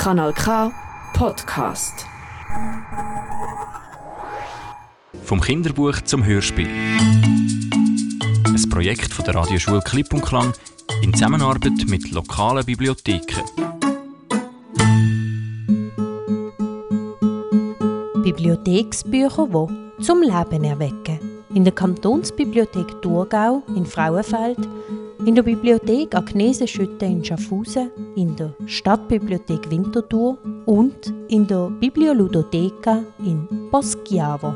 Kanal K Podcast. Vom Kinderbuch zum Hörspiel. Ein Projekt von der Radioschule Klipp und Klang in Zusammenarbeit mit lokalen Bibliotheken. Bibliotheksbücher, die zum Leben erwecken. In der Kantonsbibliothek Thurgau in Frauenfeld, in der Bibliothek Agnese Schütte in Schaffhausen, in der Stadtbibliothek Winterthur und in der Biblioludotheca in Poschiavo.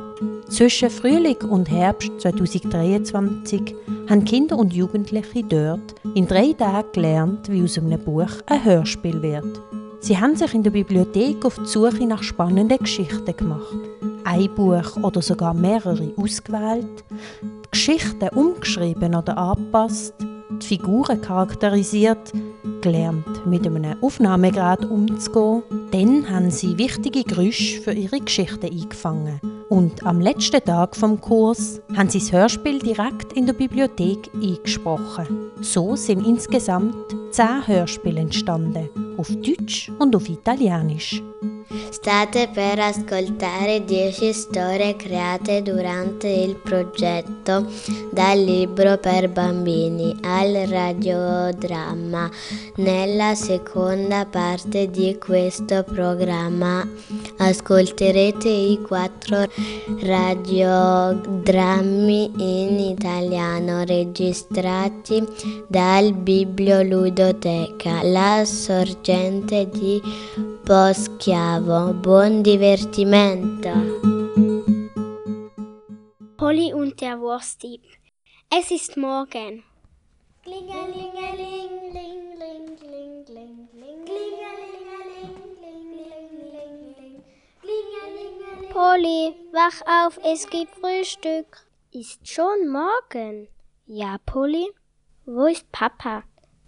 Zwischen Frühling und Herbst 2023 haben Kinder und Jugendliche dort in drei Tagen gelernt, wie aus einem Buch ein Hörspiel wird. Sie haben sich in der Bibliothek auf die Suche nach spannenden Geschichten gemacht. Ein Buch oder sogar mehrere ausgewählt, die Geschichten umgeschrieben oder angepasst, die Figuren charakterisiert, gelernt, mit einem Aufnahmegrad umzugehen. Dann haben sie wichtige Geräusche für ihre Geschichten eingefangen. Und am letzten Tag vom Kurs haben sie das Hörspiel direkt in der Bibliothek eingesprochen. So sind insgesamt zehn Hörspiele entstanden, auf Deutsch und auf Italienisch. State per ascoltare 10 storie create durante il progetto Dal libro per bambini al radiodramma. Nella seconda parte di questo programma ascolterete i quattro radiodrammi in italiano registrati dal Biblioludoteca La Sorgente di Poschiavo. Buon divertimento! Polly und der Wurstdieb. Es ist morgen. Polly, wach auf, es gibt Frühstück. Ist schon morgen. Ja, Polly? Wo ist Papa?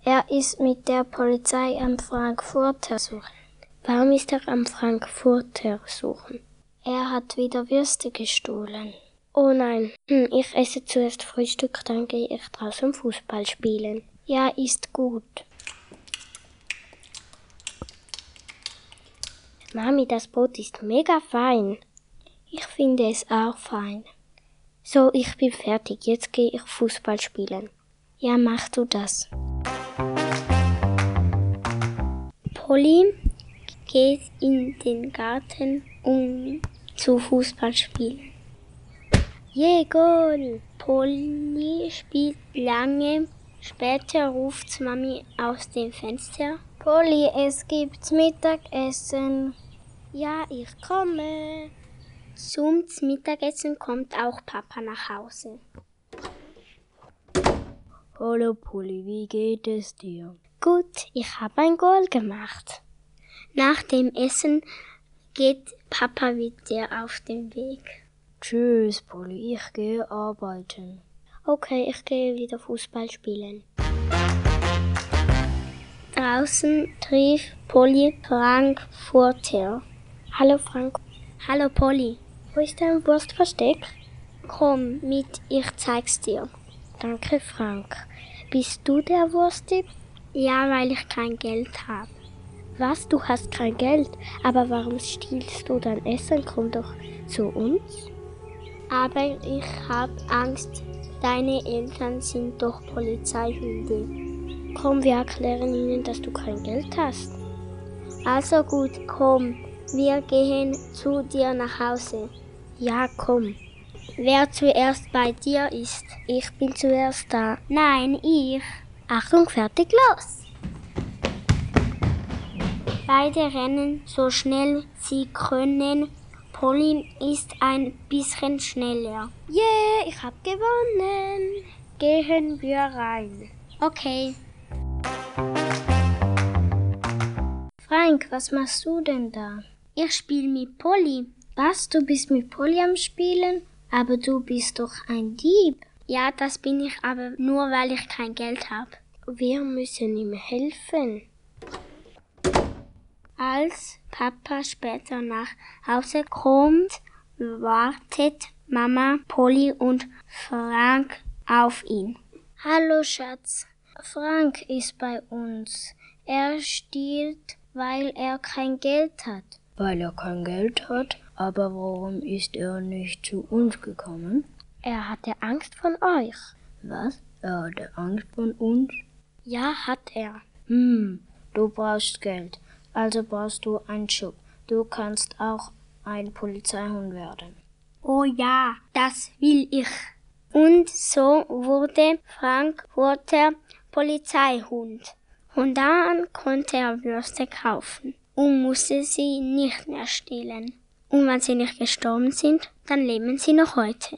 Er ist mit der Polizei am Frankfurter suchen. Warum ist er am Frankfurter suchen? Er hat wieder Würste gestohlen. Oh nein, hm, ich esse zuerst Frühstück, dann gehe ich draußen Fußball spielen. Ja, ist gut. Mami, das Boot ist mega fein. Ich finde es auch fein. So, ich bin fertig. Jetzt gehe ich Fußball spielen. Ja, mach du das. Polly geht in den Garten, um zu Fußball spielen. Je, Goal! Polly spielt lange. Später ruft Mami aus dem Fenster. Polly, es gibt Mittagessen. Ja, ich komme. Zum Mittagessen kommt auch Papa nach Hause. Hallo Polly, wie geht es dir? Gut, ich habe ein Goal gemacht. Nach dem Essen geht Papa wieder auf den Weg. Tschüss, Polly, ich gehe arbeiten. Okay, ich gehe wieder Fußball spielen. Draußen rief Polly Frankfurter. Hallo Frank. Hallo Polly. Wo ist dein Wurstversteck? Komm mit, ich zeig's dir. Danke, Frank. Bist du der Wurstdieb? Ja, weil ich kein Geld habe. Was, du hast kein Geld? Aber warum stiehlst du dein Essen? Komm doch zu uns. Aber ich hab Angst, deine Eltern sind doch Polizeihunde. Komm, wir erklären ihnen, dass du kein Geld hast. Also gut, komm, wir gehen zu dir nach Hause. Ja, komm. Wer zuerst bei dir ist? Ich bin zuerst da. Nein, ich. Achtung, fertig, los! Beide rennen so schnell sie können. Polly ist ein bisschen schneller. Yeah, ich hab gewonnen. Gehen wir rein. Okay. Frank, was machst du denn da? Ich spiele mit Polly. Was, du bist mit Polly am Spielen? Aber du bist doch ein Dieb. Ja, das bin ich aber nur, weil ich kein Geld habe. Wir müssen ihm helfen. Als Papa später nach Hause kommt, wartet Mama, Polly und Frank auf ihn. Hallo Schatz, Frank ist bei uns. Er stiehlt Weil er kein Geld hat. Weil er kein Geld hat? Aber warum ist er nicht zu uns gekommen? Er hatte Angst von euch. Was? Er hatte Angst von uns? Ja, hat er. Hm, du brauchst Geld. Also brauchst du einen Job. Du kannst auch ein Polizeihund werden. Oh ja, das will ich. Und so wurde Frankfurter Polizeihund. Und dann konnte er Würste kaufen und musste sie nicht mehr stehlen. Und wenn sie nicht gestorben sind, dann leben sie noch heute.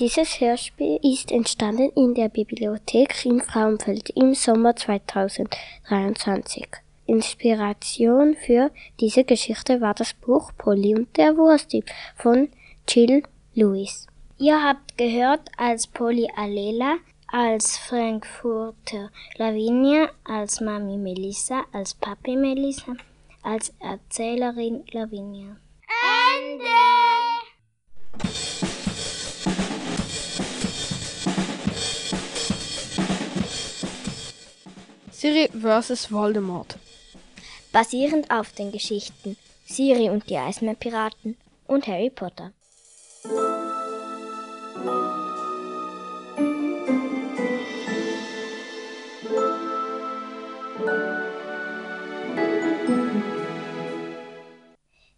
Dieses Hörspiel ist entstanden in der Bibliothek in Frauenfeld im Sommer 2023. Inspiration für diese Geschichte war das Buch Polly und der Wurstdieb von Jill Lewis. Ihr habt gehört als Polly Alela, als Frankfurter Lavinia, als Mami Melissa, als Papi Melissa, als Erzählerin Lavinia. Ende! Siri vs. Voldemort. Basierend auf den Geschichten Siri und die Eismeerpiraten und Harry Potter.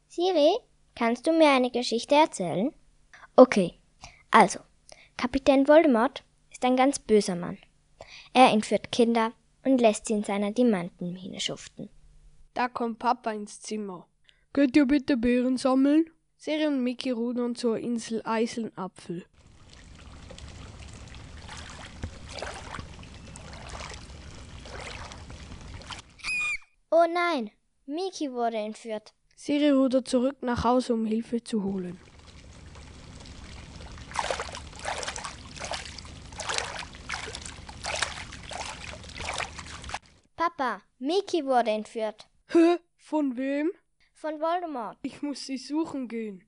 Siri, kannst du mir eine Geschichte erzählen? Okay, also, Kapitän Voldemort ist ein ganz böser Mann. Er entführt Kinder und lässt sie in seiner Diamantenmine schuften. Da kommt Papa ins Zimmer. Könnt ihr bitte Beeren sammeln? Siri und Mickey rudern zur Insel Eisenapfel. Oh nein, Miki wurde entführt. Siri rudert zurück nach Hause, um Hilfe zu holen. Papa, Miki wurde entführt. Hä? Von wem? Von Voldemort. Ich muss sie suchen gehen.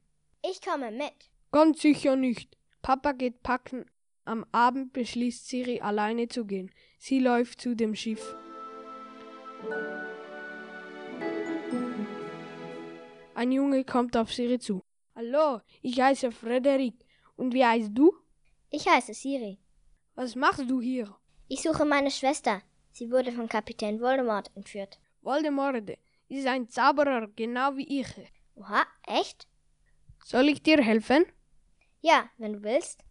Ich komme mit. Ganz sicher nicht. Papa geht packen. Am Abend beschließt Siri alleine zu gehen. Sie läuft zu dem Schiff. Ein Junge kommt auf Siri zu. Hallo, ich heiße Frederik. Und wie heißt du? Ich heiße Siri. Was machst du hier? Ich suche meine Schwester. Sie wurde von Kapitän Voldemort entführt. Voldemort ist ein Zauberer, genau wie ich. Oha, echt? Soll ich dir helfen? Ja, wenn du willst.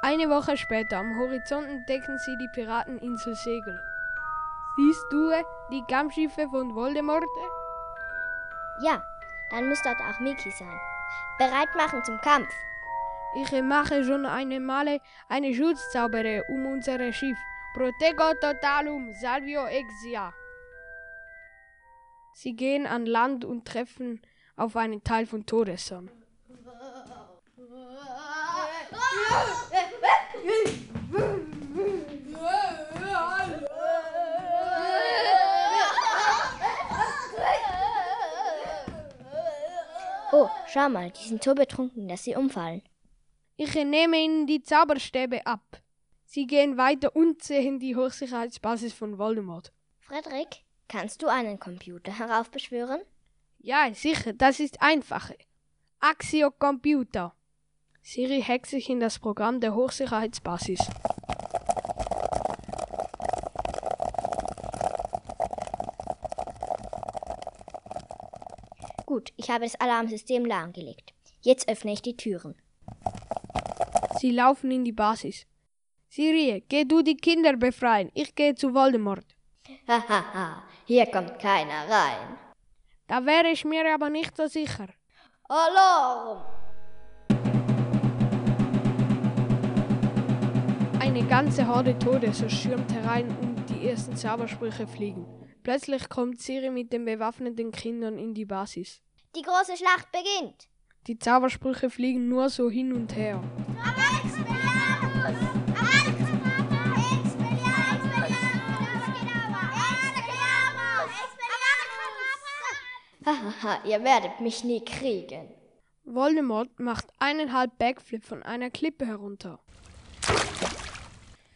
Eine Woche später am Horizont entdecken sie die Pirateninsel Segel. Siehst du die Kampfschiffe von Voldemort? Ja, dann muss dort auch Miki sein. Bereit machen zum Kampf. Ich mache schon eine Male eine Schutzzauberer um unser Schiff. Protego totalum salvio exia. Sie gehen an Land und treffen auf einen Teil von Todesson. Oh, schau mal, die sind so betrunken, dass sie umfallen. Ich nehme ihnen die Zauberstäbe ab. Sie gehen weiter und sehen die Hochsicherheitsbasis von Voldemort. Frederik, kannst du einen Computer heraufbeschwören? Ja, sicher, das ist einfacher. Axio Computer. Siri hackt sich in das Programm der Hochsicherheitsbasis. Gut, ich habe das Alarmsystem lahmgelegt. Jetzt öffne ich die Türen. Sie laufen in die Basis. Siri, geh du die Kinder befreien. Ich gehe zu Voldemort. Hahaha, hier kommt keiner rein. Da wäre ich mir aber nicht so sicher. Alarm! Eine ganze Horde Todesser stürmt herein und die ersten Zaubersprüche fliegen. Plötzlich kommt Siri mit den bewaffneten Kindern in die Basis. Die große Schlacht beginnt. Die Zaubersprüche fliegen nur so hin und her. Hahaha, ihr werdet mich nie kriegen. Voldemort macht eineinhalb Backflip von einer Klippe herunter.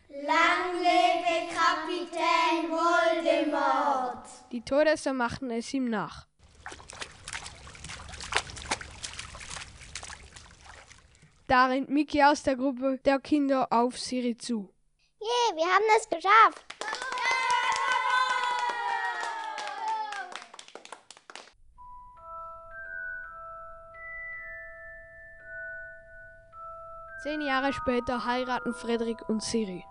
Lang lebe Kapitän Die Todesser machten es ihm nach. Da rennt Mickey aus der Gruppe der Kinder auf Siri zu. Yeah, wir haben es geschafft. Zehn Jahre später heiraten Frederik und Siri.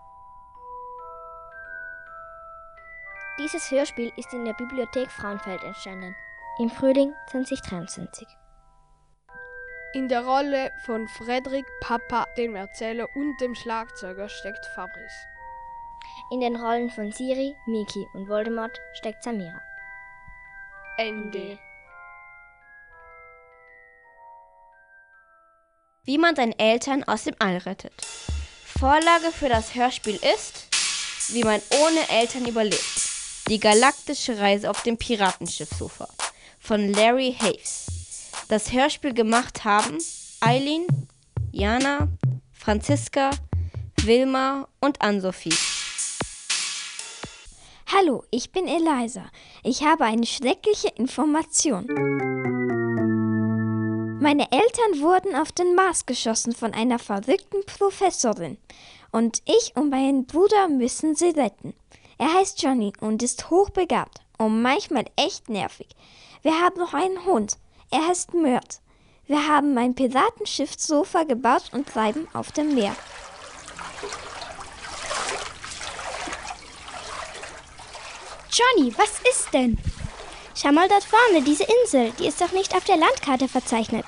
Dieses Hörspiel ist in der Bibliothek Frauenfeld entstanden. Im Frühling 2023. In der Rolle von Frederik, Papa, dem Erzähler und dem Schlagzeuger steckt Fabrice. In den Rollen von Siri, Miki und Voldemort steckt Samira. Ende. Wie man seine Eltern aus dem All rettet. Vorlage für das Hörspiel ist, wie man ohne Eltern überlebt. Die galaktische Reise auf dem Piratenschiff Sofa von Larry Haves. Das Hörspiel gemacht haben Eileen, Jana, Franziska, Wilma und Ann-Sophie. Hallo, ich bin Eliza. Ich habe eine schreckliche Information. Meine Eltern wurden auf den Mars geschossen von einer verrückten Professorin. Und ich und mein Bruder müssen sie retten. Er heißt Johnny und ist hochbegabt und manchmal echt nervig. Wir haben noch einen Hund. Er heißt Mört. Wir haben ein Piratenschiff Sofa gebaut und treiben auf dem Meer. Johnny, was ist denn? Schau mal dort vorne, diese Insel, die ist doch nicht auf der Landkarte verzeichnet.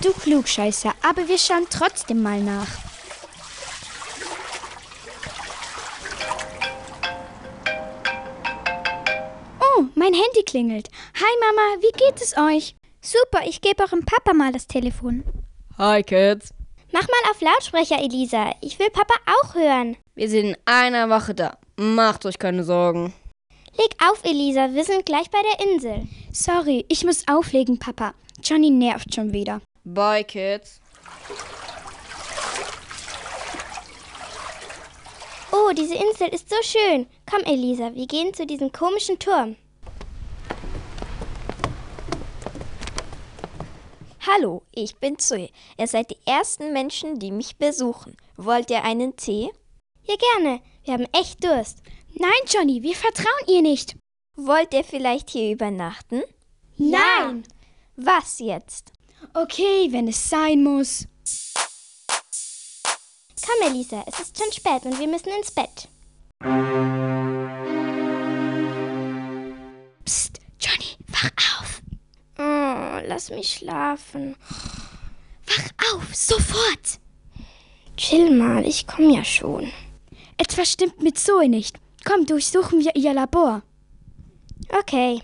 Du Klugscheißer, aber wir schauen trotzdem mal nach. Oh, mein Handy klingelt. Hi Mama, wie geht es euch? Super, ich gebe eurem Papa mal das Telefon. Hi Kids. Mach mal auf Lautsprecher, Elisa. Ich will Papa auch hören. Wir sind in einer Woche da. Macht euch keine Sorgen. Leg auf, Elisa. Wir sind gleich bei der Insel. Sorry, ich muss auflegen, Papa. Johnny nervt schon wieder. Bye, Kids. Oh, diese Insel ist so schön. Komm, Elisa, wir gehen zu diesem komischen Turm. Hallo, ich bin Zoe. Ihr seid die ersten Menschen, die mich besuchen. Wollt ihr einen Tee? Ja, gerne. Wir haben echt Durst. Nein, Johnny, wir vertrauen ihr nicht. Wollt ihr vielleicht hier übernachten? Nein. Was jetzt? Okay, wenn es sein muss. Komm, Elisa, es ist schon spät und wir müssen ins Bett. Psst, Johnny, wach auf. Oh, lass mich schlafen. Wach auf, sofort. Chill mal, ich komme ja schon. Etwas stimmt mit Zoe nicht. Komm, durchsuchen wir ihr Labor. Okay.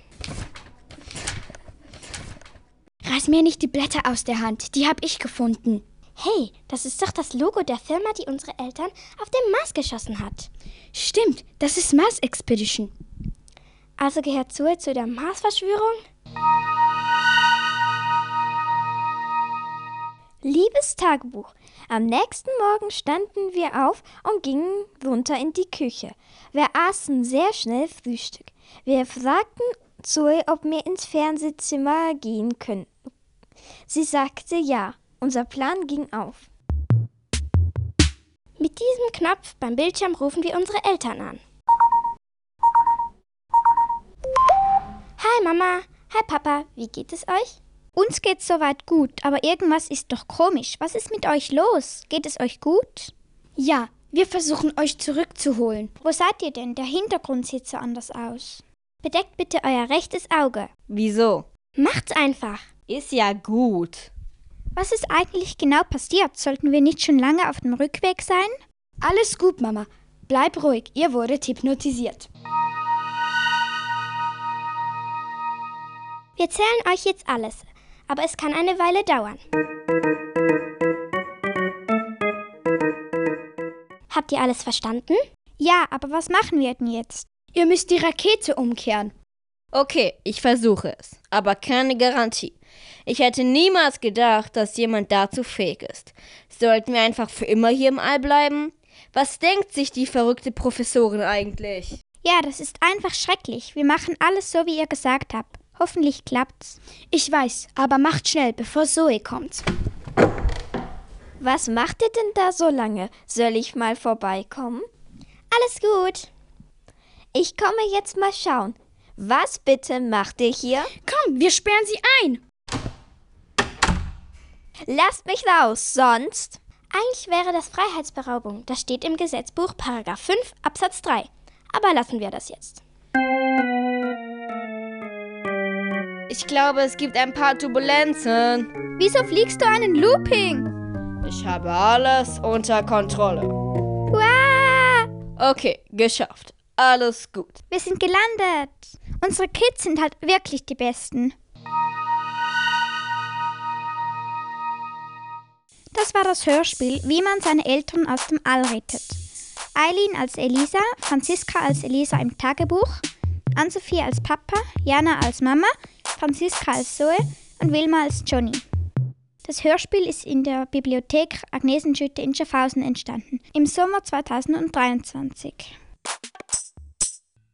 Reiß mir nicht die Blätter aus der Hand. Die habe ich gefunden. Hey, das ist doch das Logo der Firma, die unsere Eltern auf dem Mars geschossen hat. Stimmt, das ist Mars Expedition. Also gehört Zoe zu der Mars-Verschwörung? Liebes Tagebuch, am nächsten Morgen standen wir auf und gingen runter in die Küche. Wir aßen sehr schnell Frühstück. Wir fragten Zoe, ob wir ins Fernsehzimmer gehen können. Sie sagte ja. Unser Plan ging auf. Mit diesem Knopf beim Bildschirm rufen wir unsere Eltern an. Hi Mama, hi Papa, wie geht es euch? Uns geht's soweit gut, aber irgendwas ist doch komisch. Was ist mit euch los? Geht es euch gut? Ja, wir versuchen euch zurückzuholen. Wo seid ihr denn? Der Hintergrund sieht so anders aus. Bedeckt bitte euer rechtes Auge. Wieso? Macht's einfach. Ist ja gut. Was ist eigentlich genau passiert? Sollten wir nicht schon lange auf dem Rückweg sein? Alles gut, Mama. Bleib ruhig, ihr wurdet hypnotisiert. Wir erzählen euch jetzt alles, aber es kann eine Weile dauern. Habt ihr alles verstanden? Ja, aber was machen wir denn jetzt? Ihr müsst die Rakete umkehren. Okay, ich versuche es, aber keine Garantie. Ich hätte niemals gedacht, dass jemand dazu fähig ist. Sollten wir einfach für immer hier im All bleiben? Was denkt sich die verrückte Professorin eigentlich? Ja, das ist einfach schrecklich. Wir machen alles so, wie ihr gesagt habt. Hoffentlich klappt's. Ich weiß, aber macht schnell, bevor Zoe kommt. Was macht ihr denn da so lange? Soll ich mal vorbeikommen? Alles gut. Ich komme jetzt mal schauen. Was bitte macht ihr hier? Komm, wir sperren sie ein. Lasst mich raus, sonst. Eigentlich wäre das Freiheitsberaubung. Das steht im Gesetzbuch Paragraph 5 Absatz 3. Aber lassen wir das jetzt. Ich glaube, es gibt ein paar Turbulenzen. Wieso fliegst du einen Looping? Ich habe alles unter Kontrolle. Wow! Okay, geschafft. Alles gut. Wir sind gelandet. Unsere Kids sind halt wirklich die Besten. Das war das Hörspiel, wie man seine Eltern aus dem All rettet. Eileen als Elisa, Franziska als Elisa im Tagebuch, Ann-Sophie als Papa, Jana als Mama, Franziska als Zoe und Wilma als Johnny. Das Hörspiel ist in der Bibliothek Agnesenschütte in Schaffhausen entstanden, im Sommer 2023.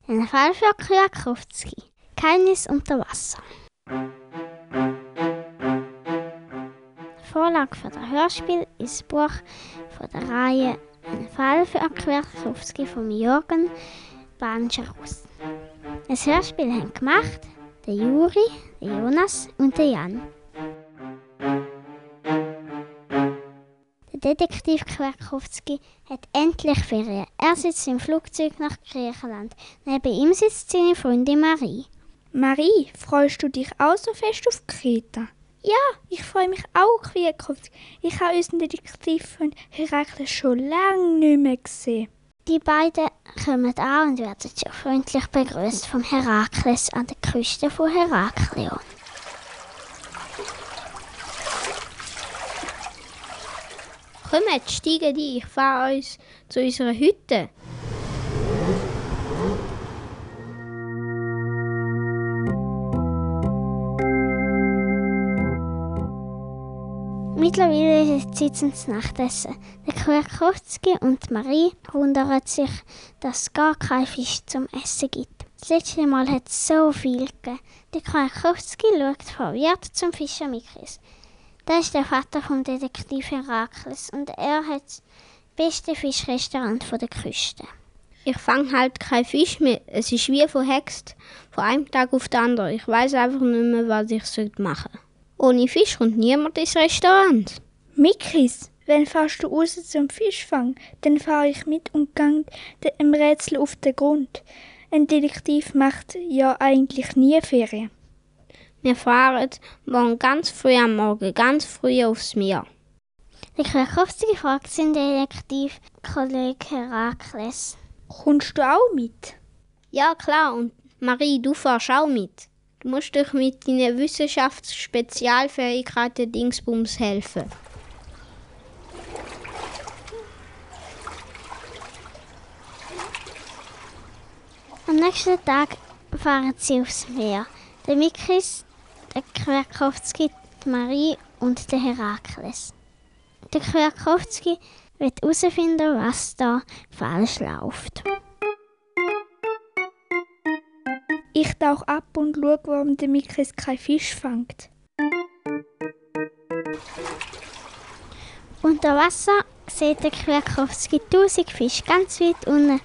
Ein Fall für Kwiatkowski. Geheimnis unter Wasser. Vorlage für das Hörspiel ist das Buch von der Reihe Ein Fall für Kwiatkowski von Jürgen Bancherus. Das Hörspiel haben gemacht der Juri, der Jonas und der Jan. Der Detektiv Kwiatkowski hat endlich Ferien. Er sitzt im Flugzeug nach Griechenland. Neben ihm sitzt seine Freundin Marie. Marie, freust du dich auch so fest auf Kreta? Ja, ich freue mich auch, Kwiatkowski. Ich habe unseren Detektivfreund Herakles schon lange nicht mehr gesehen. Die beiden kommen an und werden schon freundlich begrüßt vom Herakles an der Küste von Heraklion. Kommt, steigen die, ich fahre uns zu unserer Hütte. Mittlerweile Zeit zum Nachtessen. Der Kwiatkowski und Marie wundern sich, dass es gar kein Fisch zum Essen gibt. Das letzte Mal hat es so viel gegeben. Der Kwiatkowski schaut verwirrt zum Fischer Mikris. Der ist der Vater vom Detektiv Herakles und er hat das beste Fischrestaurant der Küste. Ich fange halt kein Fisch mehr. Es ist wie verhext. Von einem Tag auf den anderen. Ich weiß einfach nicht mehr, was ich machen soll. Ohne Fisch kommt niemand ins Restaurant. Mikris, wenn fährst du raus zum Fischfang, dann fahre ich mit und gang dem Rätsel auf den Grund. Ein Detektiv macht ja eigentlich nie Ferien. Wir fahren morgen ganz früh am Morgen, ganz früh aufs Meer. Der Krakowski fragt seinen Detektivkollegen Herakles. Kommst du auch mit? Ja, klar. Und Marie, du fährst auch mit. Du musst dich mit deinen Wissenschaftsspezialfähigkeiten Dingsbums helfen. Am nächsten Tag fahren sie aufs Meer. Der Mikris, der Kwiatkowski, die Marie und der Herakles. Der Kwiatkowski wird herausfinden, was da falsch läuft. Ich tauche ab und schaue, warum der Mikris keinen Fisch fängt. Unter Wasser sieht der Kwiatkowski tausend Fische ganz weit unten.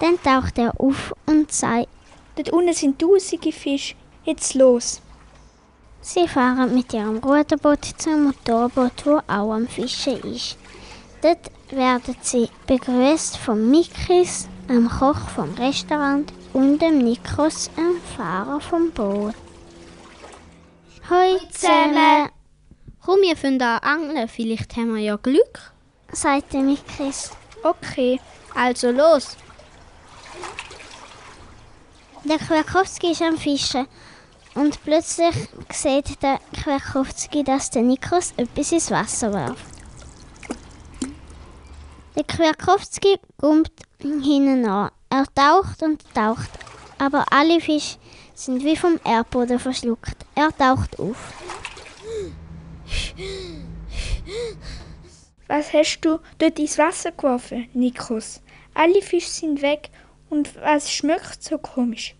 Dann taucht er auf und sagt, Dort unten sind tausende Fische. Jetzt los. Sie fahren mit ihrem Ruderboot zum Motorboot, wo auch am Fischen ist. Dort werden sie begrüßt vom Mikris, dem Koch vom Restaurant und dem Nikos, dem Fahrer vom Boot. Hoi zusammen, Komm, wir fangen an angeln. Vielleicht haben wir ja Glück. sagt der Mikris. Okay, Also los. Der Kwiatkowski ist am Fischen und plötzlich sieht der Kwiatkowski, dass der Nikos etwas ins Wasser wirft. Der Kwiatkowski kommt hinten an. Er taucht und taucht, aber alle Fische sind wie vom Erdboden verschluckt. Er taucht auf. was hast du dort ins Wasser geworfen, Nikos? Alle Fische sind weg Und was schmeckt so komisch?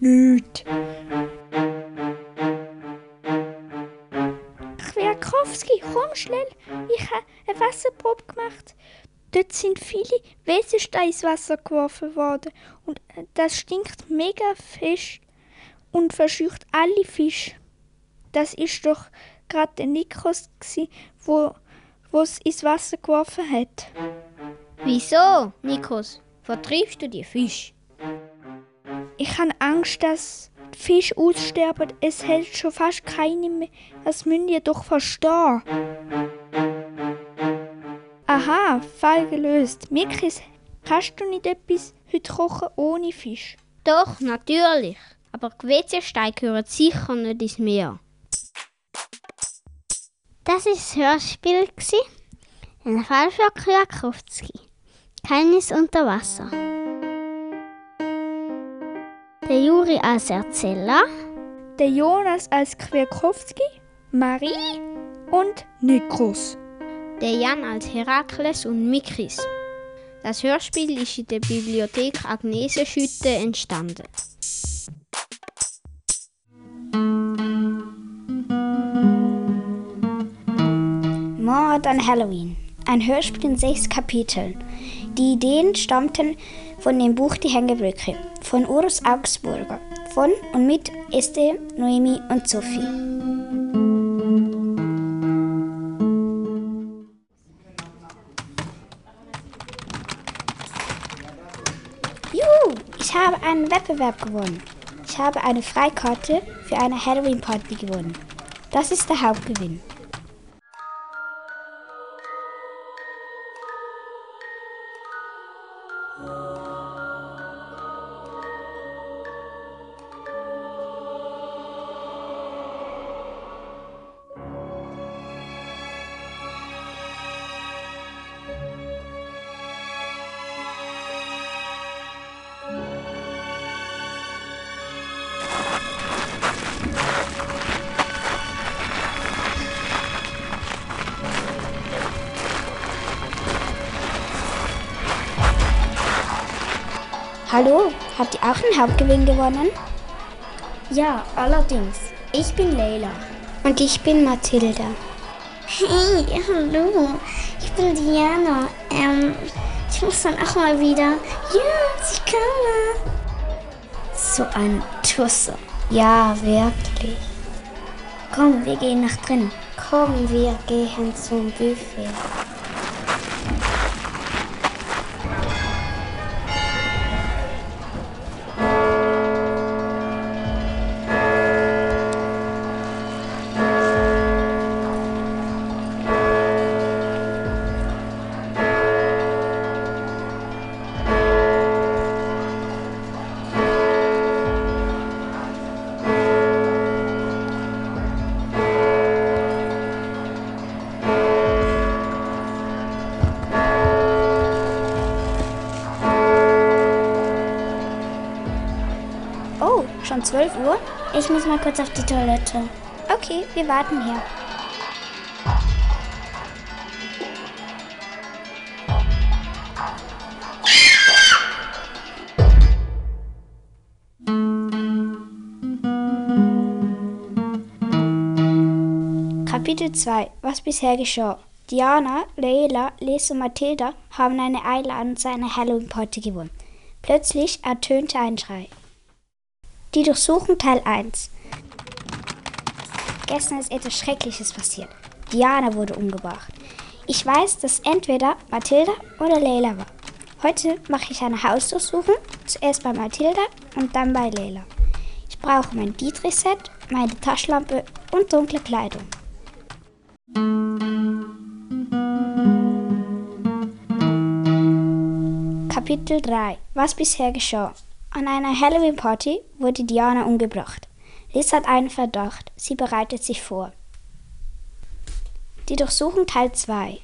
Nüt. Kwiatkowski, komm schnell. Ich habe eine Wasserprobe gemacht. Dort sind viele Wesensteine ins Wasser geworfen worden. Und das stinkt mega fest und verscheucht alle Fische. Das ist doch gerade der Nikos, gsi, wo es ins Wasser geworfen hat. Wieso, Nikos? Vertriebst du die Fisch? Ich habe Angst, dass die Fische aussterben. Es hält schon fast keine mehr. Das müsst ihr doch verstehen. Aha, Fall gelöst. Mikis, kannst du nicht etwas heute kochen ohne Fisch? Doch, natürlich. Aber Quetschesteine gehören sicher nicht ins Meer. Das war das Hörspiel. Ein Fall für Kwiatkowski. Keines unter Wasser. Der Juri als Erzähler. Der Jonas als Kwiatkowski. Marie und Nikos. Der Jan als Herakles und Mikris. Das Hörspiel ist in der Bibliothek Agnese Schütte entstanden. Mord an Halloween. Ein Hörspiel in sechs Kapiteln. Die Ideen stammten von dem Buch Die Hängebrücke von Urs Augsburger. Von und mit Esther, Noemi und Sophie. Ich habe einen Wettbewerb gewonnen. Ich habe eine Freikarte für eine Halloween-Party gewonnen. Das ist der Hauptgewinn. Hauptgewinn gewonnen? Ja, allerdings. Ich bin Leila. Und ich bin Mathilda. Hey, hallo. Ich bin Diana. Ähm, ich muss dann auch mal wieder. Ja, ich komme. So eine Tusse. Ja, wirklich. Komm, wir gehen nach drin. Komm, wir gehen zum Buffet. Oh, schon 12 Uhr? Ich muss mal kurz auf die Toilette. Okay, wir warten hier. Kapitel 2 Was bisher geschah. Diana, Leila, Liz und Mathilda haben eine Einladung zu einer Halloween-Party gewonnen. Plötzlich ertönte ein Schrei. Die Durchsuchung Teil 1 Gestern ist etwas Schreckliches passiert. Diana wurde umgebracht. Ich weiß, dass entweder Mathilda oder Leila war. Heute mache ich eine Hausdurchsuchung, zuerst bei Mathilda und dann bei Leila. Ich brauche mein Dietrich-Set, meine Taschenlampe und dunkle Kleidung. Kapitel 3 Was bisher geschah An einer Halloween-Party wurde Diana umgebracht. Liz hat einen Verdacht. Sie bereitet sich vor. Die Durchsuchung Teil 2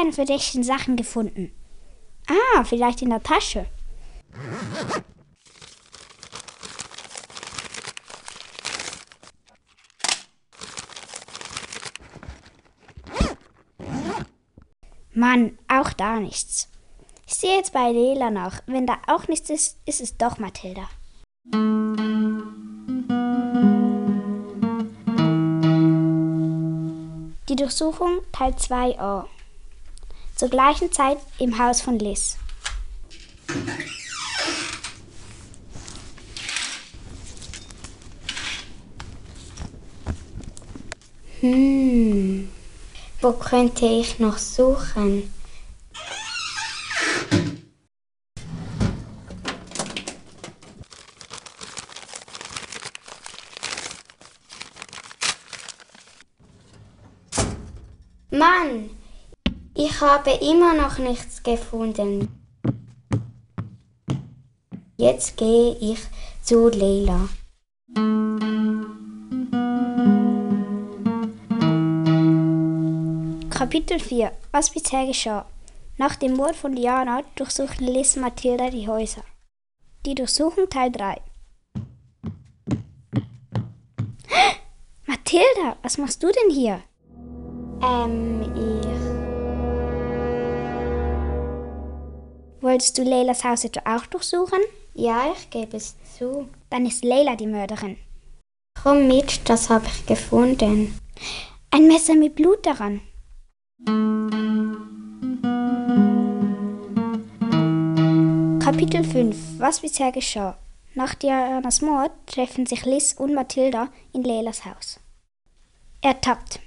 keine verdächtigen Sachen gefunden. Ah, vielleicht in der Tasche. Mann, auch da nichts. Ich sehe jetzt bei Lela nach. Wenn da auch nichts ist, ist es doch Mathilda. Die Durchsuchung Teil 2a. Zur gleichen Zeit im Haus von Liz. Hm, wo könnte ich noch suchen? Mann, ich habe immer noch nichts gefunden. Jetzt gehe ich zu Leila. Kapitel 4 Was bisher geschah. Nach dem Mord von Diana durchsuchen Liz Mathilda die Häuser. Die Durchsuchung Teil 3 Mathilda, was machst du denn hier? Ähm, ich. Wolltest du Leylas Haus etwa auch durchsuchen? Ja, ich gebe es zu. Dann ist Leila die Mörderin. Komm mit, das habe ich gefunden. Ein Messer mit Blut daran. Kapitel 5 Was bisher geschah. Nach Dianas Mord treffen sich Liz und Mathilda in Leilas Haus. Ertappt.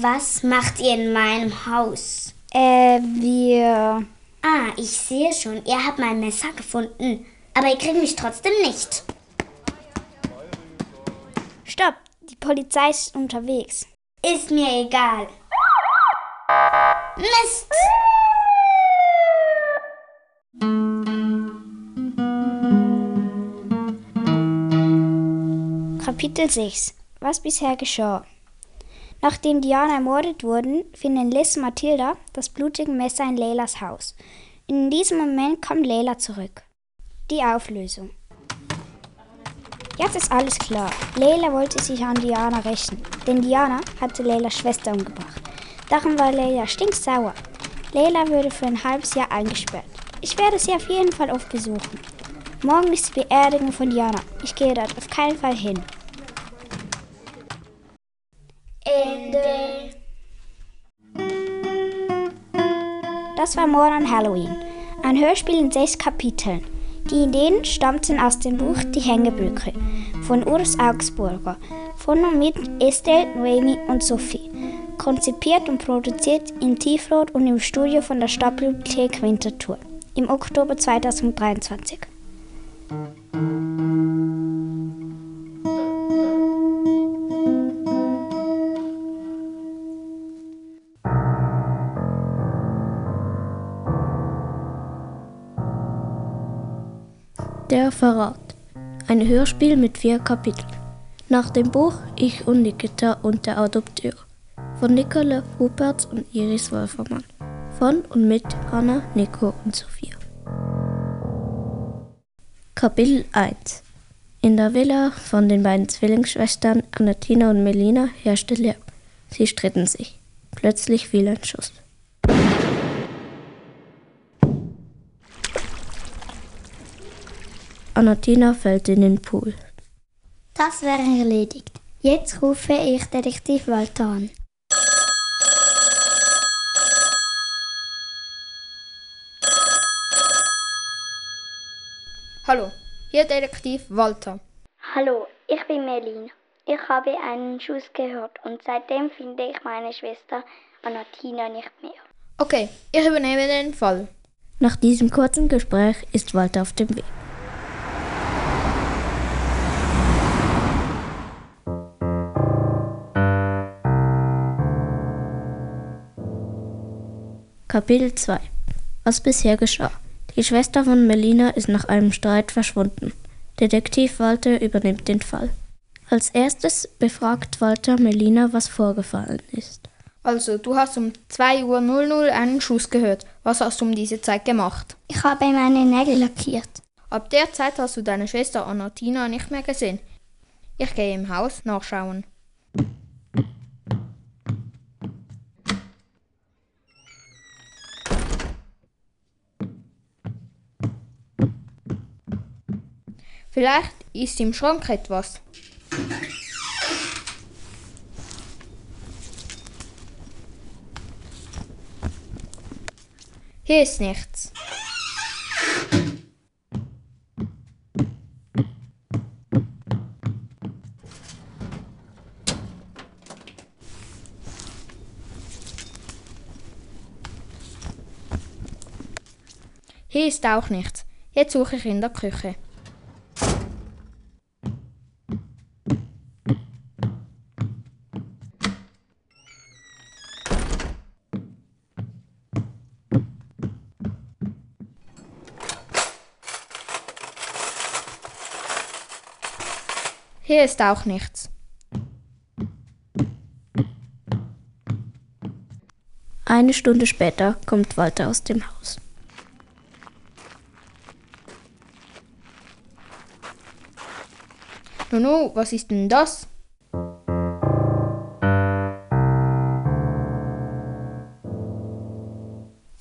Was macht ihr in meinem Haus? Äh, wir. Ah, ich sehe schon, ihr habt mein Messer gefunden. Aber ihr kriegt mich trotzdem nicht. Stopp, die Polizei ist unterwegs. Ist mir egal. Mist! Kapitel 6 Was bisher geschah. Nachdem Diana ermordet wurden, finden Liz und Mathilda das blutige Messer in Leilas Haus. In diesem Moment kommt Leila zurück. Die Auflösung. Jetzt ist alles klar. Leila wollte sich an Diana rächen, denn Diana hatte Leilas Schwester umgebracht. Darum war Leila stinksauer. Leila würde für ein halbes Jahr eingesperrt. Ich werde sie auf jeden Fall oft besuchen. Morgen ist die Beerdigung von Diana. Ich gehe dort auf keinen Fall hin. Ende. Das war Mord an Halloween. Ein Hörspiel in sechs Kapiteln. Die Ideen stammten aus dem Buch Die Hängebrücke von Urs Augsburger, von und mit Estelle, Noemi und Sophie. Konzipiert und produziert in Tiefrot und im Studio von der Stadtbibliothek Winterthur im Oktober 2023. Der Verrat. Ein Hörspiel mit vier Kapiteln. Nach dem Buch Ich und Nikita und der Adopteur. Von Nicola Ruperts und Iris Wolfermann. Von und mit Hanna, Nico und Sophia. Kapitel 1 In der Villa von den beiden Zwillingsschwestern Anatina und Melina herrschte Lärm. Sie stritten sich. Plötzlich fiel ein Schuss. Anatina fällt in den Pool. Das wäre erledigt. Jetzt rufe ich Detektiv Walter an. Hallo, hier Detektiv Walter. Hallo, ich bin Melin. Ich habe einen Schuss gehört und seitdem finde ich meine Schwester Anatina nicht mehr. Okay, ich übernehme den Fall. Nach diesem kurzen Gespräch ist Walter auf dem Weg. Kapitel 2 Was bisher geschah. Die Schwester von Melina ist nach einem Streit verschwunden. Detektiv Walter übernimmt den Fall. Als erstes befragt Walter Melina, was vorgefallen ist. Also, du hast um 2.00 Uhr einen Schuss gehört. Was hast du um diese Zeit gemacht? Ich habe meine Nägel lackiert. Ab der Zeit hast du deine Schwester Anatina nicht mehr gesehen. Ich gehe im Haus nachschauen. Vielleicht ist im Schrank etwas. Hier ist nichts. Hier ist auch nichts. Jetzt suche ich in der Küche. Hier ist auch nichts. Eine Stunde später kommt Walter aus dem Haus. Nunu, was ist denn das?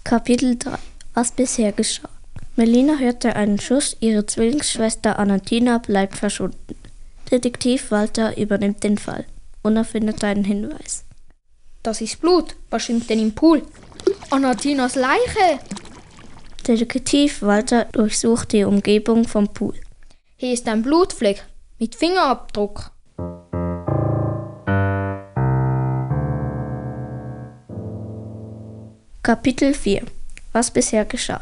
Kapitel 3 Was bisher geschah Melina hörte einen Schuss, ihre Zwillingsschwester Anatina bleibt verschwunden. Detektiv Walter übernimmt den Fall und er findet einen Hinweis. Das ist Blut. Was schwimmt denn im Pool? Anatinas Leiche! Detektiv Walter durchsucht die Umgebung vom Pool. Hier ist ein Blutfleck mit Fingerabdruck. Kapitel 4 Was bisher geschah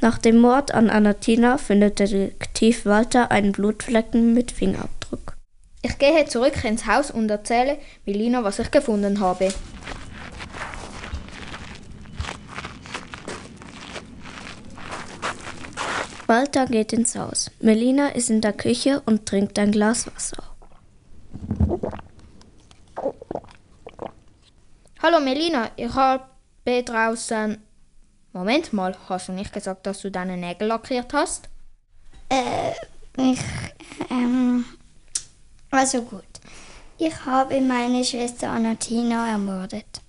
Nach dem Mord an Anatina findet Detektiv Walter einen Blutflecken mit Fingerabdruck. Ich gehe zurück ins Haus und erzähle Melina, was ich gefunden habe. Walter geht ins Haus. Melina ist in der Küche und trinkt ein Glas Wasser. Hallo Melina, ich habe draußen. Moment mal, hast du nicht gesagt, dass du deine Nägel lackiert hast? Äh, ich. Ähm. Also gut. Ich habe meine Schwester Anatina ermordet.